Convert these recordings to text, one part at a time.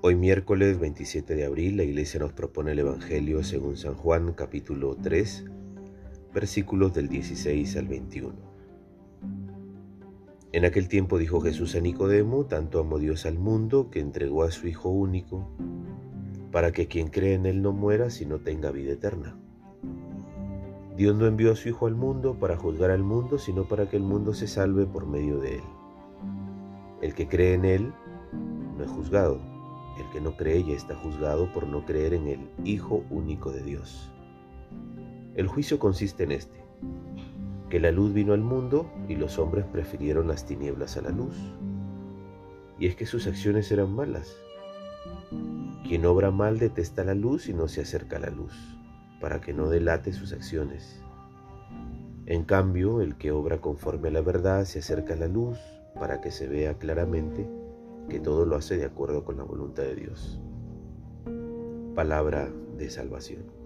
Hoy miércoles 27 de abril la iglesia nos propone el Evangelio según San Juan capítulo 3 versículos del 16 al 21. En aquel tiempo dijo Jesús a Nicodemo, tanto amó Dios al mundo que entregó a su Hijo único, para que quien cree en Él no muera sino tenga vida eterna. Dios no envió a su Hijo al mundo para juzgar al mundo, sino para que el mundo se salve por medio de Él. El que cree en Él no es juzgado el que no cree ya está juzgado por no creer en el Hijo único de Dios. El juicio consiste en este, que la luz vino al mundo y los hombres prefirieron las tinieblas a la luz. Y es que sus acciones eran malas. Quien obra mal detesta la luz y no se acerca a la luz, para que no delate sus acciones. En cambio, el que obra conforme a la verdad se acerca a la luz, para que se vea claramente que todo lo hace de acuerdo con la voluntad de Dios. Palabra de salvación.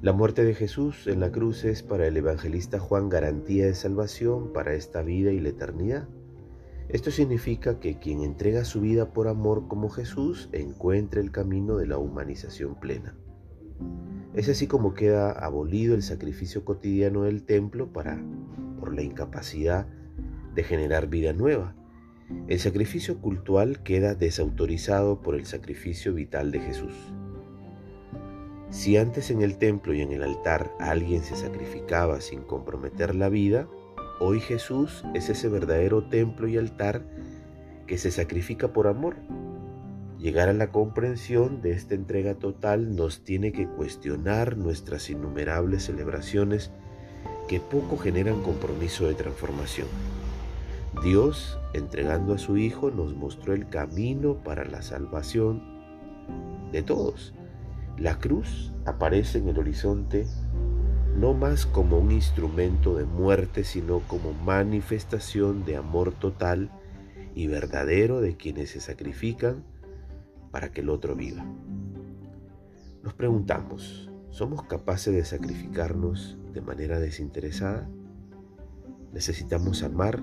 La muerte de Jesús en la cruz es para el evangelista Juan garantía de salvación para esta vida y la eternidad. Esto significa que quien entrega su vida por amor como Jesús encuentra el camino de la humanización plena. Es así como queda abolido el sacrificio cotidiano del templo para, por la incapacidad de generar vida nueva, el sacrificio cultual queda desautorizado por el sacrificio vital de Jesús. Si antes en el templo y en el altar alguien se sacrificaba sin comprometer la vida, hoy Jesús es ese verdadero templo y altar que se sacrifica por amor. Llegar a la comprensión de esta entrega total nos tiene que cuestionar nuestras innumerables celebraciones que poco generan compromiso de transformación. Dios, entregando a su Hijo, nos mostró el camino para la salvación de todos. La cruz aparece en el horizonte no más como un instrumento de muerte, sino como manifestación de amor total y verdadero de quienes se sacrifican para que el otro viva. Nos preguntamos, ¿somos capaces de sacrificarnos de manera desinteresada? Necesitamos amar